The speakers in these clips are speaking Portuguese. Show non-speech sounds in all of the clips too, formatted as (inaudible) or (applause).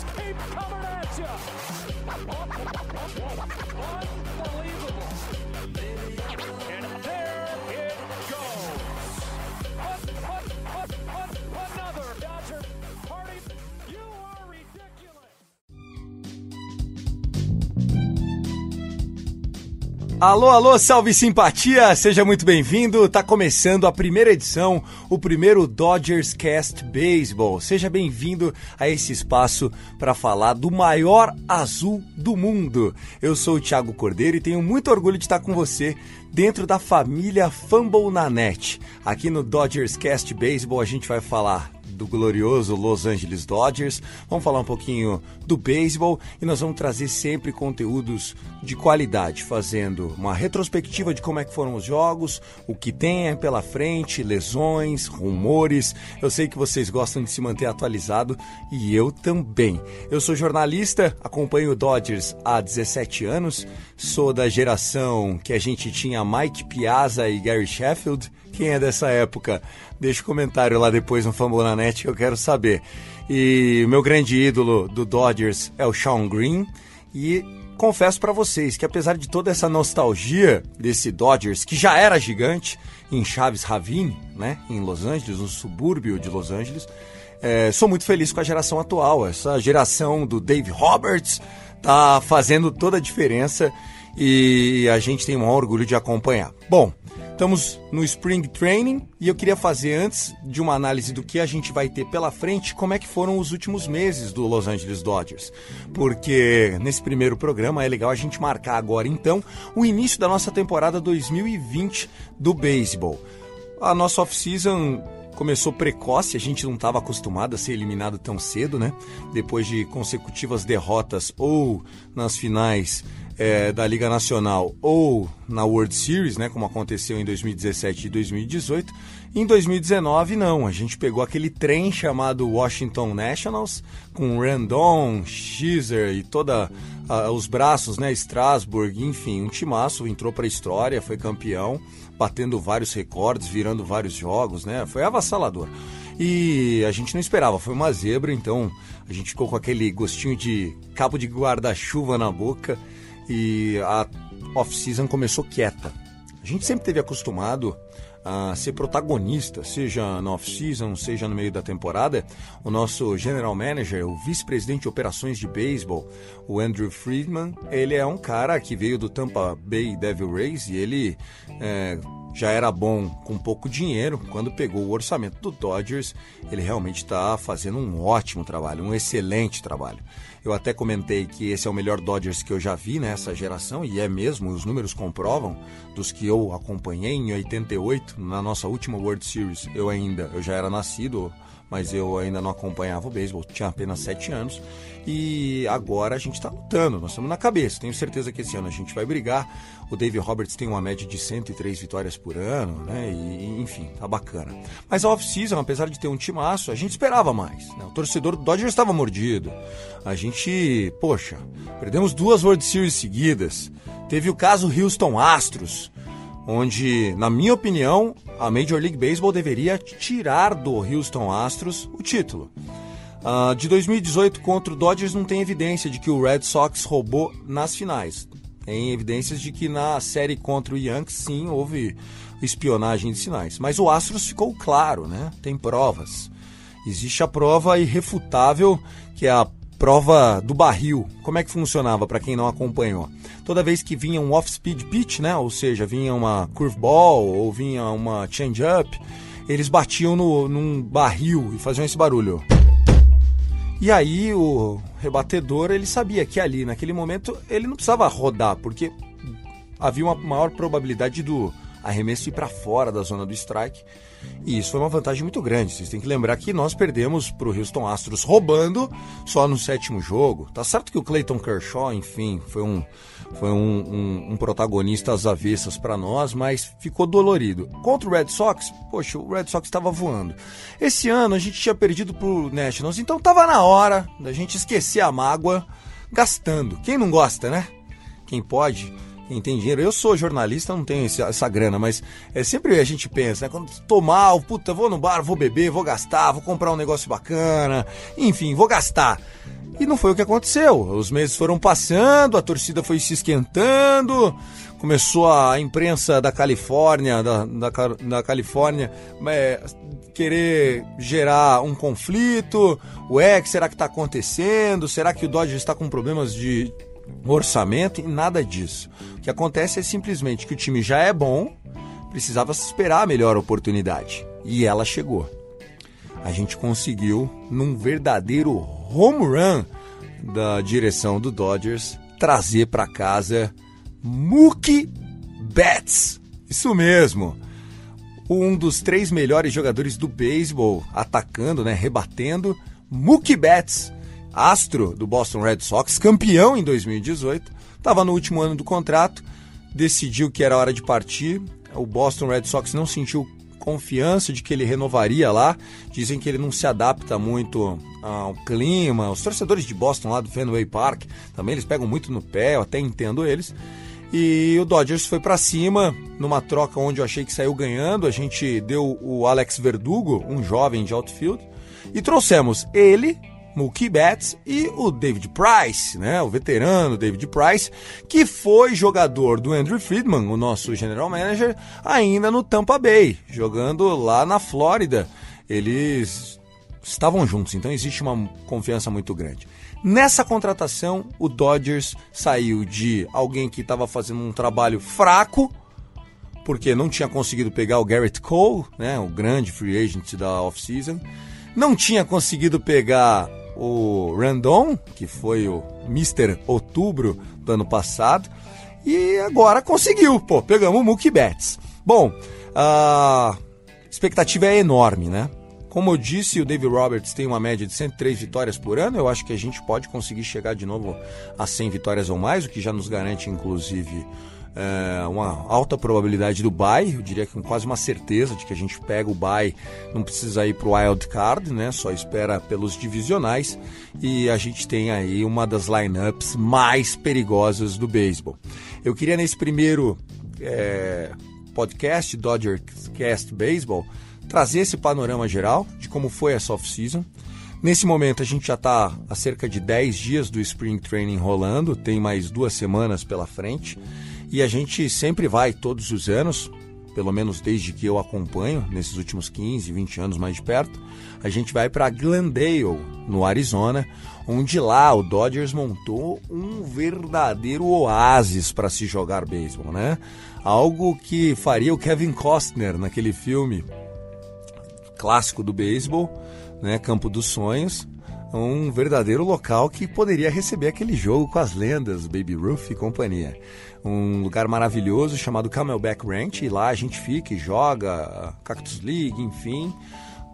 just keep coming at you. (laughs) Unbelievable. Alô, alô, salve simpatia! Seja muito bem-vindo. Tá começando a primeira edição, o primeiro Dodgers Cast Baseball. Seja bem-vindo a esse espaço para falar do maior azul do mundo. Eu sou o Thiago Cordeiro e tenho muito orgulho de estar com você dentro da família Fumble na Net. Aqui no Dodgers Cast Baseball a gente vai falar do glorioso Los Angeles Dodgers. Vamos falar um pouquinho do beisebol e nós vamos trazer sempre conteúdos de qualidade, fazendo uma retrospectiva de como é que foram os jogos, o que tem pela frente, lesões, rumores. Eu sei que vocês gostam de se manter atualizado e eu também. Eu sou jornalista, acompanho o Dodgers há 17 anos, sou da geração que a gente tinha Mike Piazza e Gary Sheffield. Quem é dessa época? Deixa o um comentário lá depois no Fambonanet que eu quero saber. E meu grande ídolo do Dodgers é o Sean Green. E confesso para vocês que apesar de toda essa nostalgia desse Dodgers, que já era gigante em Chaves Ravine, né, em Los Angeles, no subúrbio de Los Angeles, é, sou muito feliz com a geração atual. Essa geração do Dave Roberts tá fazendo toda a diferença e a gente tem um orgulho de acompanhar. Bom, Estamos no Spring Training e eu queria fazer, antes de uma análise do que a gente vai ter pela frente, como é que foram os últimos meses do Los Angeles Dodgers. Porque nesse primeiro programa é legal a gente marcar agora, então, o início da nossa temporada 2020 do beisebol. A nossa off-season começou precoce, a gente não estava acostumado a ser eliminado tão cedo, né? Depois de consecutivas derrotas ou nas finais é, da Liga Nacional ou na World Series, né, como aconteceu em 2017 e 2018. Em 2019, não. A gente pegou aquele trem chamado Washington Nationals, com Randon, Schizer e toda os braços, né, Strasburg, enfim, um timaço, entrou para a história, foi campeão, batendo vários recordes, virando vários jogos, né? Foi avassalador. E a gente não esperava, foi uma zebra, então a gente ficou com aquele gostinho de cabo de guarda-chuva na boca e a off-season começou quieta. A gente sempre teve acostumado a ser protagonista, seja na off-season, seja no meio da temporada. O nosso general manager, o vice-presidente de operações de beisebol, o Andrew Friedman, ele é um cara que veio do Tampa Bay Devil Rays e ele é, já era bom com pouco dinheiro. Quando pegou o orçamento do Dodgers, ele realmente está fazendo um ótimo trabalho, um excelente trabalho. Eu até comentei que esse é o melhor Dodgers que eu já vi nessa geração, e é mesmo, os números comprovam, dos que eu acompanhei em 88, na nossa última World Series. Eu ainda, eu já era nascido, mas eu ainda não acompanhava o beisebol, tinha apenas 7 anos. E agora a gente está lutando, nós estamos na cabeça. Tenho certeza que esse ano a gente vai brigar. O Dave Roberts tem uma média de 103 vitórias por ano, né? E, enfim, tá bacana. Mas a off-season, apesar de ter um timaço, a gente esperava mais. Né? O torcedor do Dodgers estava mordido. A gente, poxa, perdemos duas World Series seguidas. Teve o caso Houston Astros, onde, na minha opinião, a Major League Baseball deveria tirar do Houston Astros o título. Uh, de 2018 contra o Dodgers não tem evidência de que o Red Sox roubou nas finais. Tem evidências de que na série contra o Yankees sim houve espionagem de sinais. Mas o Astros ficou claro, né? Tem provas. Existe a prova irrefutável, que é a prova do barril. Como é que funcionava para quem não acompanhou? Toda vez que vinha um off-speed pitch, né? Ou seja, vinha uma curveball ou vinha uma change-up, eles batiam no, num barril e faziam esse barulho. E aí o rebatedor ele sabia que ali naquele momento ele não precisava rodar, porque havia uma maior probabilidade do arremesso ir para fora da zona do strike. E isso foi uma vantagem muito grande. Vocês têm que lembrar que nós perdemos para o Houston Astros roubando só no sétimo jogo. Tá certo que o Clayton Kershaw, enfim, foi um, foi um, um, um protagonista às avessas para nós, mas ficou dolorido. Contra o Red Sox, poxa, o Red Sox estava voando. Esse ano a gente tinha perdido para o Nationals, então tava na hora da gente esquecer a mágoa gastando. Quem não gosta, né? Quem pode quem tem dinheiro. Eu sou jornalista, não tenho esse, essa grana, mas é sempre a gente pensa, né? Quando tô mal, puta, vou no bar, vou beber, vou gastar, vou comprar um negócio bacana, enfim, vou gastar. E não foi o que aconteceu. Os meses foram passando, a torcida foi se esquentando, começou a imprensa da Califórnia, da, da, da Califórnia, é, querer gerar um conflito. O que será que está acontecendo? Será que o Dodge está com problemas de orçamento e nada disso. O que acontece é simplesmente que o time já é bom, precisava esperar a melhor oportunidade. E ela chegou. A gente conseguiu, num verdadeiro home run da direção do Dodgers, trazer para casa Mookie Betts. Isso mesmo. Um dos três melhores jogadores do beisebol, atacando, né, rebatendo, Mookie Betts astro do Boston Red Sox, campeão em 2018, estava no último ano do contrato, decidiu que era hora de partir. O Boston Red Sox não sentiu confiança de que ele renovaria lá. Dizem que ele não se adapta muito ao clima. Os torcedores de Boston lá do Fenway Park também eles pegam muito no pé, eu até entendo eles. E o Dodgers foi para cima numa troca onde eu achei que saiu ganhando. A gente deu o Alex Verdugo, um jovem de outfield, e trouxemos ele Mookie Betts e o David Price, né, o veterano David Price, que foi jogador do Andrew Friedman, o nosso general manager, ainda no Tampa Bay, jogando lá na Flórida. Eles estavam juntos, então existe uma confiança muito grande. Nessa contratação, o Dodgers saiu de alguém que estava fazendo um trabalho fraco, porque não tinha conseguido pegar o Garrett Cole, né, o grande free agent da off-season, não tinha conseguido pegar o Randon, que foi o Mr. Outubro do ano passado, e agora conseguiu, pô, pegamos o Mookie Betts. Bom, a expectativa é enorme, né? Como eu disse, o David Roberts tem uma média de 103 vitórias por ano. Eu acho que a gente pode conseguir chegar de novo a 100 vitórias ou mais, o que já nos garante, inclusive, é, uma alta probabilidade do bye, eu diria que com quase uma certeza de que a gente pega o bye, não precisa ir para o wild card, né? Só espera pelos divisionais e a gente tem aí uma das lineups mais perigosas do beisebol. Eu queria nesse primeiro é, podcast Dodger Cast Baseball trazer esse panorama geral de como foi essa off-season. Nesse momento a gente já está há cerca de 10 dias do Spring Training rolando, tem mais duas semanas pela frente. E a gente sempre vai, todos os anos, pelo menos desde que eu acompanho, nesses últimos 15, 20 anos mais de perto, a gente vai para Glendale, no Arizona, onde lá o Dodgers montou um verdadeiro oásis para se jogar beisebol, né? Algo que faria o Kevin Costner naquele filme clássico do beisebol, né, Campo dos Sonhos, um verdadeiro local que poderia receber aquele jogo com as lendas, Baby Ruth e companhia. Um lugar maravilhoso chamado Camelback Ranch, e lá a gente fica e joga Cactus League, enfim.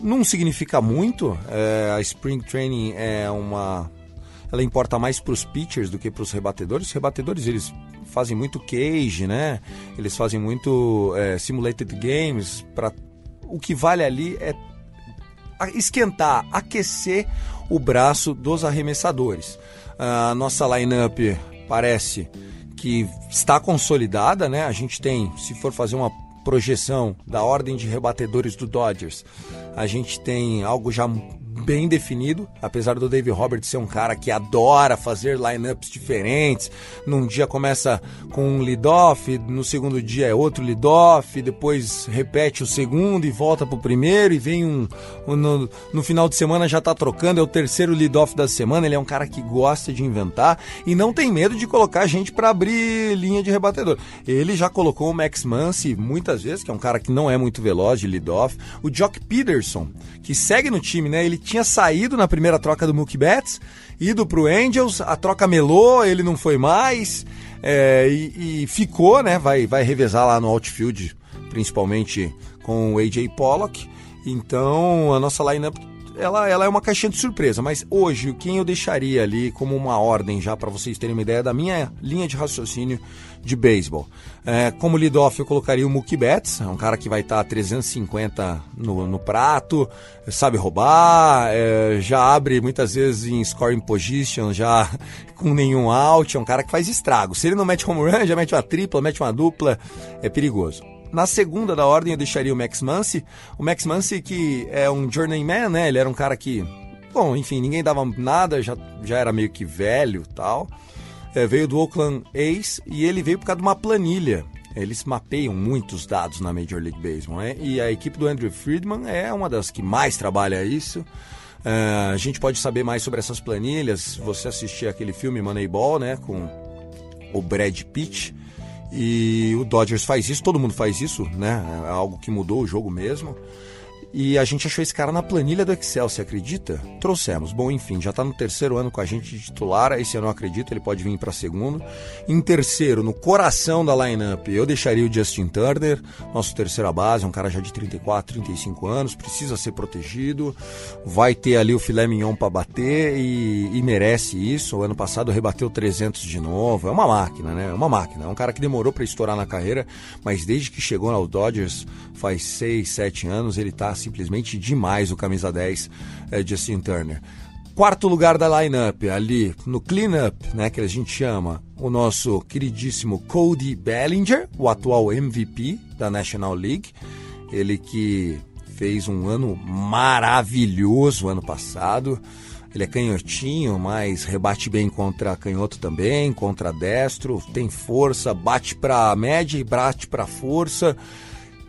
Não significa muito, é, a Spring Training é uma. Ela importa mais para os pitchers do que para os rebatedores. Os rebatedores eles fazem muito cage, né? Eles fazem muito é, simulated games. Pra... O que vale ali é esquentar, aquecer o braço dos arremessadores. A nossa lineup parece que está consolidada, né? A gente tem, se for fazer uma projeção da ordem de rebatedores do Dodgers, a gente tem algo já bem definido, apesar do Dave Roberts ser um cara que adora fazer lineups diferentes. Num dia começa com um lead-off, no segundo dia é outro lead-off, depois repete o segundo e volta pro primeiro e vem um, um no, no, final de semana já tá trocando, é o terceiro lead-off da semana. Ele é um cara que gosta de inventar e não tem medo de colocar gente para abrir linha de rebatedor. Ele já colocou o Max Muncy muitas vezes, que é um cara que não é muito veloz de lead-off. O Jock Peterson, que segue no time, né? Ele tinha saído na primeira troca do Mookie Betts, ido pro Angels, a troca melou, ele não foi mais. É, e, e, ficou, né? Vai, vai revezar lá no outfield, principalmente com o AJ Pollock. Então a nossa lineup ela, ela é uma caixinha de surpresa, mas hoje quem eu deixaria ali como uma ordem já para vocês terem uma ideia da minha linha de raciocínio de beisebol. É, como lead-off eu colocaria o Mookie Betts, é um cara que vai estar tá 350 no, no prato, sabe roubar, é, já abre muitas vezes em scoring position, já (laughs) com nenhum out, é um cara que faz estrago. Se ele não mete home run, já mete uma tripla, mete uma dupla, é perigoso. Na segunda da ordem eu deixaria o Max Muncy. O Max Muncy que é um journeyman, né? Ele era um cara que, bom, enfim, ninguém dava nada, já, já era meio que velho tal. É, veio do Oakland A's e ele veio por causa de uma planilha. Eles mapeiam muitos dados na Major League Baseball, né? E a equipe do Andrew Friedman é uma das que mais trabalha isso. Uh, a gente pode saber mais sobre essas planilhas você assistir aquele filme Moneyball, né? Com o Brad Pitt. E o Dodgers faz isso, todo mundo faz isso, né? É algo que mudou o jogo mesmo. E a gente achou esse cara na planilha do Excel, você acredita? Trouxemos. Bom, enfim, já está no terceiro ano com a gente de titular. Esse eu não acredito, ele pode vir para segundo. Em terceiro, no coração da lineup, eu deixaria o Justin Turner, nosso terceira base, um cara já de 34, 35 anos, precisa ser protegido. Vai ter ali o filé mignon para bater e, e, merece isso. O ano passado rebateu 300 de novo. É uma máquina, né? É uma máquina. É um cara que demorou para estourar na carreira, mas desde que chegou ao Dodgers faz 6, 7 anos, ele está simplesmente demais o camisa 10 é, Justin Turner. Quarto lugar da lineup, ali no cleanup, né, que a gente chama, o nosso queridíssimo Cody Bellinger, o atual MVP da National League. Ele que fez um ano maravilhoso ano passado. Ele é canhotinho, mas rebate bem contra canhoto também, contra destro, tem força, bate para média e bate para força.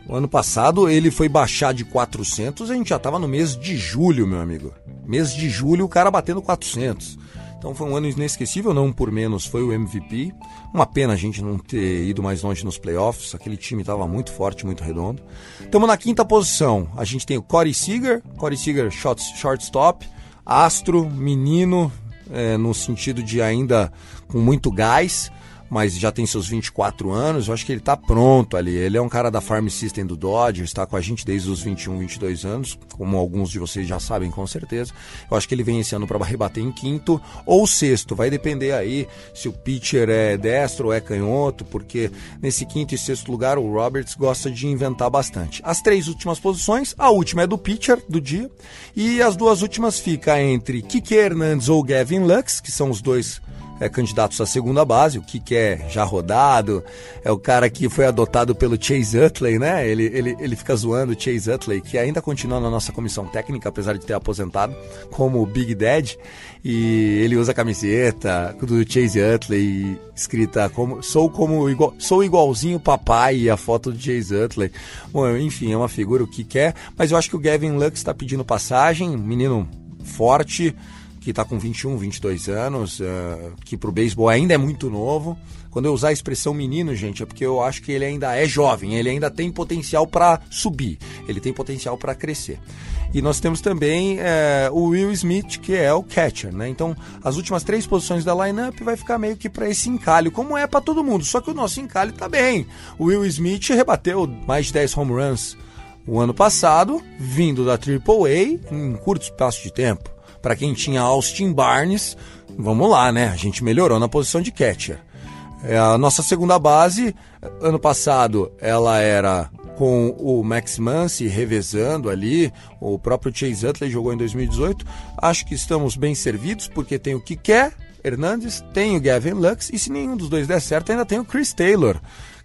O ano passado ele foi baixar de 400, a gente já estava no mês de julho, meu amigo. Mês de julho o cara batendo 400. Então foi um ano inesquecível, não por menos foi o MVP. Uma pena a gente não ter ido mais longe nos playoffs, aquele time estava muito forte, muito redondo. Estamos na quinta posição, a gente tem o Corey Seager, Corey Seager short, shortstop, astro, menino, é, no sentido de ainda com muito gás mas já tem seus 24 anos, eu acho que ele está pronto ali. Ele é um cara da Farm System do Dodgers, está com a gente desde os 21, 22 anos, como alguns de vocês já sabem com certeza. Eu acho que ele vem esse ano para rebater em quinto ou sexto, vai depender aí se o pitcher é destro ou é canhoto, porque nesse quinto e sexto lugar o Roberts gosta de inventar bastante. As três últimas posições, a última é do pitcher do dia, e as duas últimas fica entre Kike Hernandes ou Gavin Lux, que são os dois é, candidatos à segunda base, o que é já rodado, é o cara que foi adotado pelo Chase Utley, né? Ele, ele, ele fica zoando o Chase Utley, que ainda continua na nossa comissão técnica, apesar de ter aposentado, como Big Dad, e ele usa a camiseta do Chase Utley, escrita como sou como igual, sou igualzinho papai e a foto do Chase Utley. Bom, enfim, é uma figura o que quer, mas eu acho que o Gavin Lux está pedindo passagem, menino forte, que está com 21, 22 anos, uh, que para o beisebol ainda é muito novo. Quando eu usar a expressão menino, gente, é porque eu acho que ele ainda é jovem, ele ainda tem potencial para subir, ele tem potencial para crescer. E nós temos também uh, o Will Smith, que é o catcher, né? Então, as últimas três posições da lineup vai ficar meio que para esse encalhe, como é para todo mundo. Só que o nosso encalhe está bem. O Will Smith rebateu mais de 10 home runs o ano passado, vindo da AAA em curto espaço de tempo para quem tinha Austin Barnes, vamos lá, né? A gente melhorou na posição de catcher. É, a nossa segunda base, ano passado, ela era com o Max Muncy revezando ali, o próprio Chase Utley jogou em 2018. Acho que estamos bem servidos, porque tem o que quer, Hernandes, tem o Gavin Lux, e se nenhum dos dois der certo, ainda tem o Chris Taylor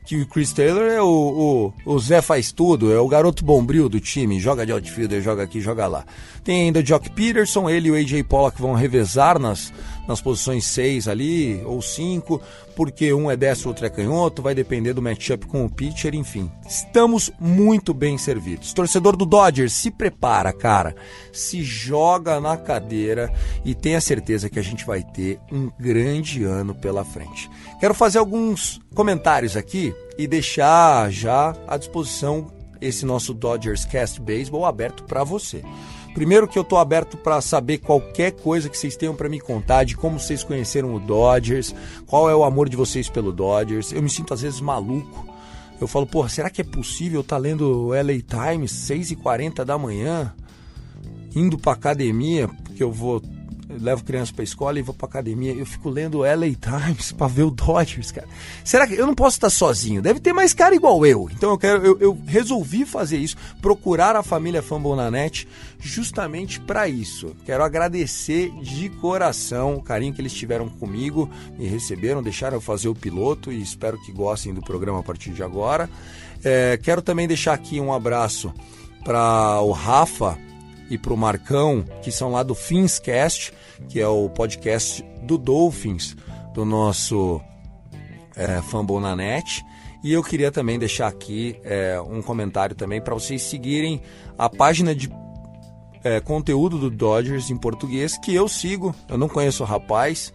que o Chris Taylor é o, o, o Zé faz tudo, é o garoto bombril do time, joga de outfielder, joga aqui, joga lá. Tem ainda o Jock Peterson, ele e o AJ Pollock vão revezar nas, nas posições 6 ali, ou 5, porque um é destro, outro é canhoto, vai depender do matchup com o pitcher, enfim. Estamos muito bem servidos. Torcedor do Dodgers, se prepara, cara. Se joga na cadeira e tenha certeza que a gente vai ter um grande ano pela frente. Quero fazer alguns comentários aqui e deixar já à disposição esse nosso Dodgers Cast Baseball aberto para você. Primeiro que eu tô aberto para saber qualquer coisa que vocês tenham para me contar de como vocês conheceram o Dodgers, qual é o amor de vocês pelo Dodgers. Eu me sinto às vezes maluco. Eu falo, porra, será que é possível estar tá lendo LA Times 6h40 da manhã, indo pra academia, porque eu vou levo criança pra escola e vou pra academia. Eu fico lendo LA Times pra ver o Dodgers, cara. Será que eu não posso estar sozinho? Deve ter mais cara igual eu. Então eu quero, eu, eu resolvi fazer isso, procurar a família Fambonanet justamente para isso. Quero agradecer de coração o carinho que eles tiveram comigo, me receberam, deixaram eu fazer o piloto e espero que gostem do programa a partir de agora. É, quero também deixar aqui um abraço para o Rafa e para o Marcão, que são lá do Finscast, que é o podcast do Dolphins, do nosso é, Fambonanet. E eu queria também deixar aqui é, um comentário também para vocês seguirem a página de é, conteúdo do Dodgers em português que eu sigo. Eu não conheço o rapaz,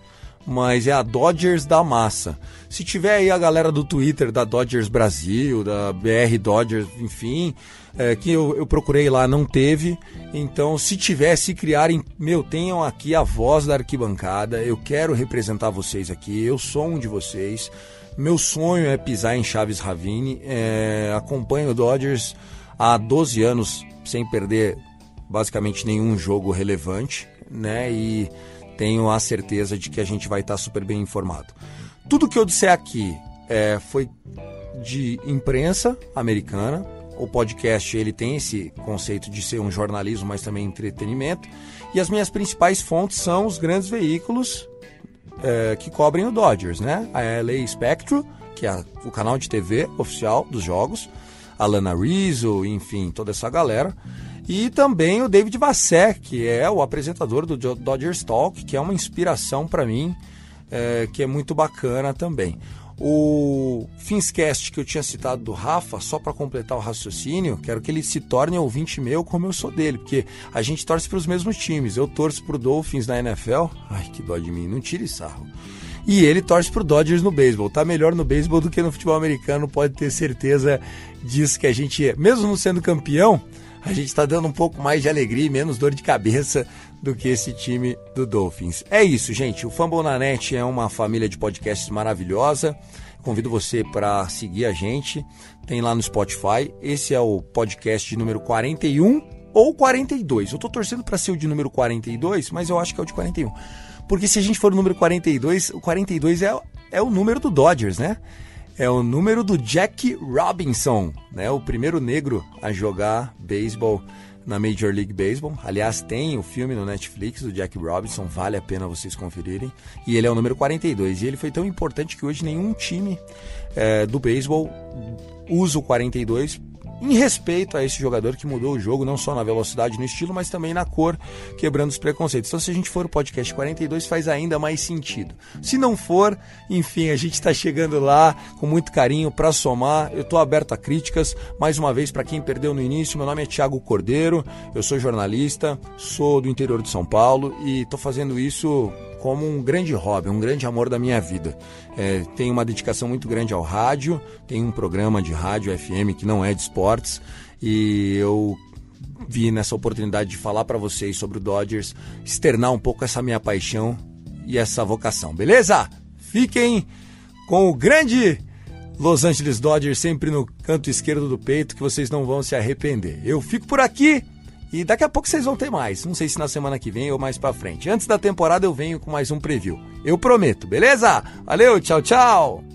mas é a Dodgers da Massa. Se tiver aí a galera do Twitter da Dodgers Brasil, da BR Dodgers, enfim, é, que eu, eu, procurei lá, não teve. Então, se tiver, se criarem, meu, tenham aqui a voz da arquibancada. Eu quero representar vocês aqui, eu sou um de vocês. Meu sonho é pisar em Chaves Ravine. É, acompanho o Dodgers há 12 anos sem perder basicamente nenhum jogo relevante, né? E tenho a certeza de que a gente vai estar super bem informado. Tudo que eu disser aqui é, foi de imprensa americana. O podcast ele tem esse conceito de ser um jornalismo, mas também entretenimento. E as minhas principais fontes são os grandes veículos é, que cobrem o Dodgers, né? A LA Spectrum, que é o canal de TV oficial dos jogos, a Lana Rizzo, enfim, toda essa galera. E também o David Vassé, que é o apresentador do Dodgers Talk, que é uma inspiração para mim, é, que é muito bacana também. O Finscast que eu tinha citado do Rafa, só para completar o raciocínio, quero que ele se torne ouvinte meu como eu sou dele, porque a gente torce para os mesmos times. Eu torço para o Dolphins na NFL, ai que dó de mim, não tire sarro. E ele torce pro Dodgers no beisebol. Tá melhor no beisebol do que no futebol americano, pode ter certeza disso que a gente, mesmo não sendo campeão, a gente está dando um pouco mais de alegria e menos dor de cabeça do que esse time do Dolphins. É isso, gente. O Fumble na Net é uma família de podcasts maravilhosa. Convido você para seguir a gente. Tem lá no Spotify. Esse é o podcast número 41 ou 42. Eu estou torcendo para ser o de número 42, mas eu acho que é o de 41. Porque se a gente for o número 42, o 42 é, é o número do Dodgers, né? É o número do Jack Robinson, né? O primeiro negro a jogar beisebol na Major League Baseball. Aliás, tem o filme no Netflix do Jack Robinson, vale a pena vocês conferirem. E ele é o número 42. E ele foi tão importante que hoje nenhum time é, do beisebol usa o 42 em respeito a esse jogador que mudou o jogo, não só na velocidade, no estilo, mas também na cor, quebrando os preconceitos. Então, se a gente for o podcast 42, faz ainda mais sentido. Se não for, enfim, a gente está chegando lá com muito carinho para somar. Eu estou aberto a críticas. Mais uma vez, para quem perdeu no início, meu nome é Thiago Cordeiro, eu sou jornalista, sou do interior de São Paulo e estou fazendo isso como um grande hobby, um grande amor da minha vida. É, tenho uma dedicação muito grande ao rádio, tenho um programa de rádio FM que não é de esportes e eu vi nessa oportunidade de falar para vocês sobre o Dodgers, externar um pouco essa minha paixão e essa vocação, beleza? Fiquem com o grande Los Angeles Dodgers sempre no canto esquerdo do peito que vocês não vão se arrepender. Eu fico por aqui. E daqui a pouco vocês vão ter mais. Não sei se na semana que vem ou mais pra frente. Antes da temporada eu venho com mais um preview. Eu prometo, beleza? Valeu, tchau, tchau!